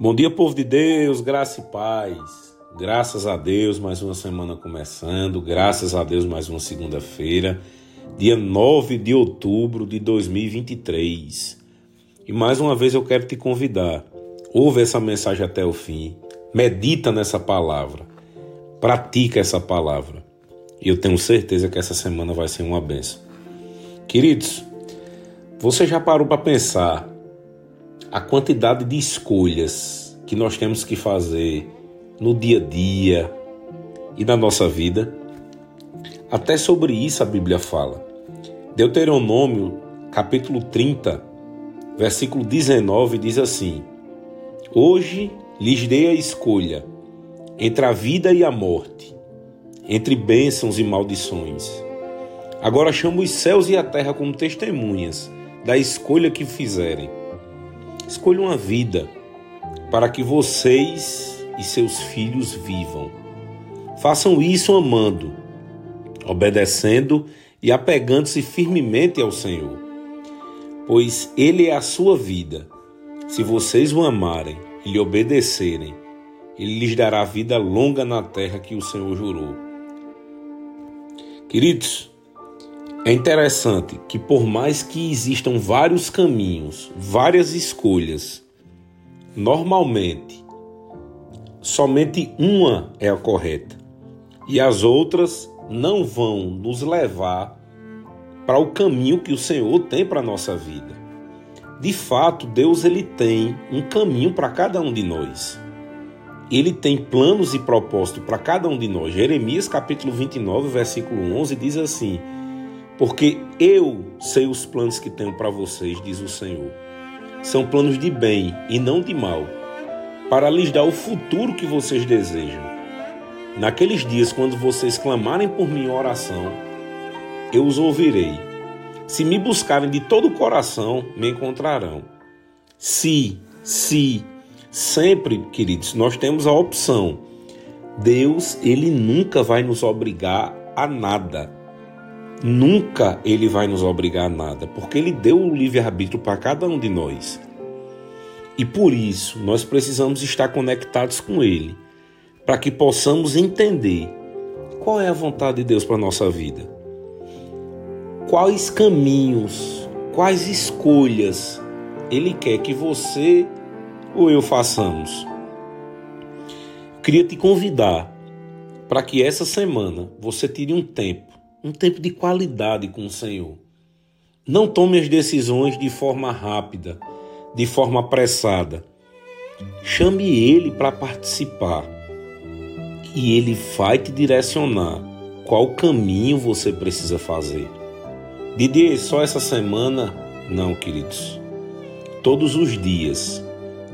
Bom dia, povo de Deus, graça e paz. Graças a Deus, mais uma semana começando. Graças a Deus, mais uma segunda-feira, dia 9 de outubro de 2023. E mais uma vez eu quero te convidar. Ouve essa mensagem até o fim. Medita nessa palavra. Pratica essa palavra. E eu tenho certeza que essa semana vai ser uma benção. Queridos, você já parou para pensar a quantidade de escolhas que nós temos que fazer no dia a dia e na nossa vida. Até sobre isso a Bíblia fala. Deuteronômio, capítulo 30, versículo 19, diz assim: Hoje lhes dei a escolha entre a vida e a morte, entre bênçãos e maldições. Agora chamo os céus e a terra como testemunhas da escolha que fizerem Escolha uma vida para que vocês e seus filhos vivam. Façam isso amando, obedecendo e apegando-se firmemente ao Senhor, pois Ele é a sua vida. Se vocês o amarem e lhe obedecerem, Ele lhes dará vida longa na terra que o Senhor jurou. Queridos, é interessante que, por mais que existam vários caminhos, várias escolhas, normalmente somente uma é a correta e as outras não vão nos levar para o caminho que o Senhor tem para a nossa vida. De fato, Deus ele tem um caminho para cada um de nós. Ele tem planos e propósitos para cada um de nós. Jeremias capítulo 29, versículo 11 diz assim: porque eu sei os planos que tenho para vocês, diz o Senhor. São planos de bem e não de mal, para lhes dar o futuro que vocês desejam. Naqueles dias, quando vocês clamarem por minha oração, eu os ouvirei. Se me buscarem de todo o coração, me encontrarão. Se, se, sempre, queridos, nós temos a opção. Deus, ele nunca vai nos obrigar a nada. Nunca ele vai nos obrigar a nada, porque ele deu o livre-arbítrio para cada um de nós. E por isso nós precisamos estar conectados com ele, para que possamos entender qual é a vontade de Deus para a nossa vida. Quais caminhos, quais escolhas ele quer que você ou eu façamos. Queria te convidar para que essa semana você tire um tempo um tempo de qualidade com o Senhor. Não tome as decisões de forma rápida, de forma apressada. Chame Ele para participar e Ele vai te direcionar qual caminho você precisa fazer. Didier, só essa semana? Não, queridos. Todos os dias,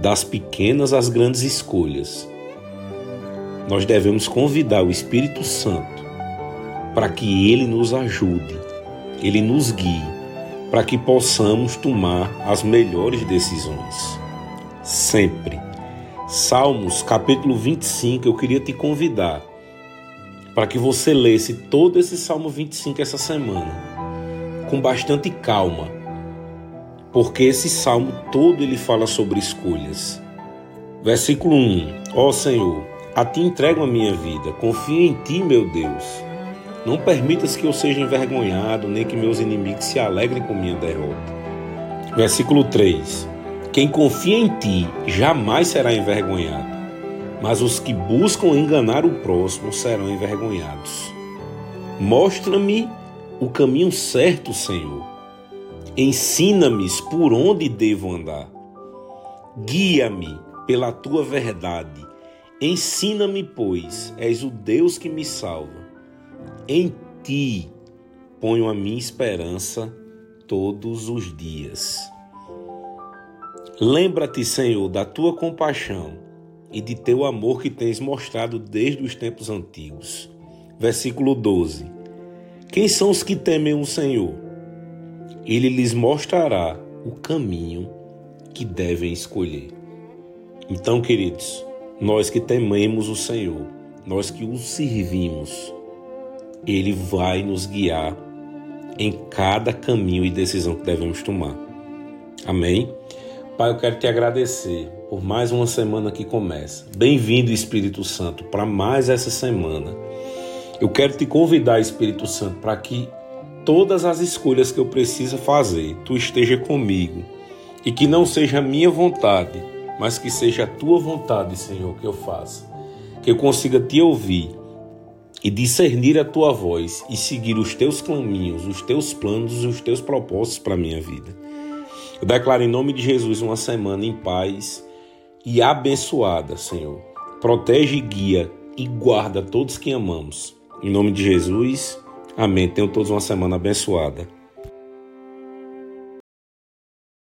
das pequenas às grandes escolhas, nós devemos convidar o Espírito Santo para que Ele nos ajude, Ele nos guie, para que possamos tomar as melhores decisões. Sempre. Salmos capítulo 25, eu queria te convidar para que você lesse todo esse Salmo 25 essa semana, com bastante calma, porque esse salmo todo ele fala sobre escolhas. Versículo 1: Ó oh Senhor, a ti entrego a minha vida, confio em ti, meu Deus. Não permitas que eu seja envergonhado, nem que meus inimigos se alegrem com minha derrota. Versículo 3: Quem confia em ti jamais será envergonhado, mas os que buscam enganar o próximo serão envergonhados. Mostra-me o caminho certo, Senhor. Ensina-me por onde devo andar. Guia-me pela tua verdade. Ensina-me, pois és o Deus que me salva. Em ti ponho a minha esperança todos os dias. Lembra-te, Senhor, da tua compaixão e de teu amor que tens mostrado desde os tempos antigos. Versículo 12. Quem são os que temem o Senhor? Ele lhes mostrará o caminho que devem escolher. Então, queridos, nós que tememos o Senhor, nós que o servimos, ele vai nos guiar em cada caminho e decisão que devemos tomar. Amém? Pai, eu quero te agradecer por mais uma semana que começa. Bem-vindo, Espírito Santo, para mais essa semana. Eu quero te convidar, Espírito Santo, para que todas as escolhas que eu preciso fazer, tu esteja comigo e que não seja a minha vontade, mas que seja a tua vontade, Senhor, que eu faça. Que eu consiga te ouvir e discernir a tua voz e seguir os teus caminhos, os teus planos os teus propósitos para a minha vida. Eu declaro em nome de Jesus uma semana em paz e abençoada, Senhor. Protege, guia e guarda todos que amamos. Em nome de Jesus, amém. Tenham todos uma semana abençoada.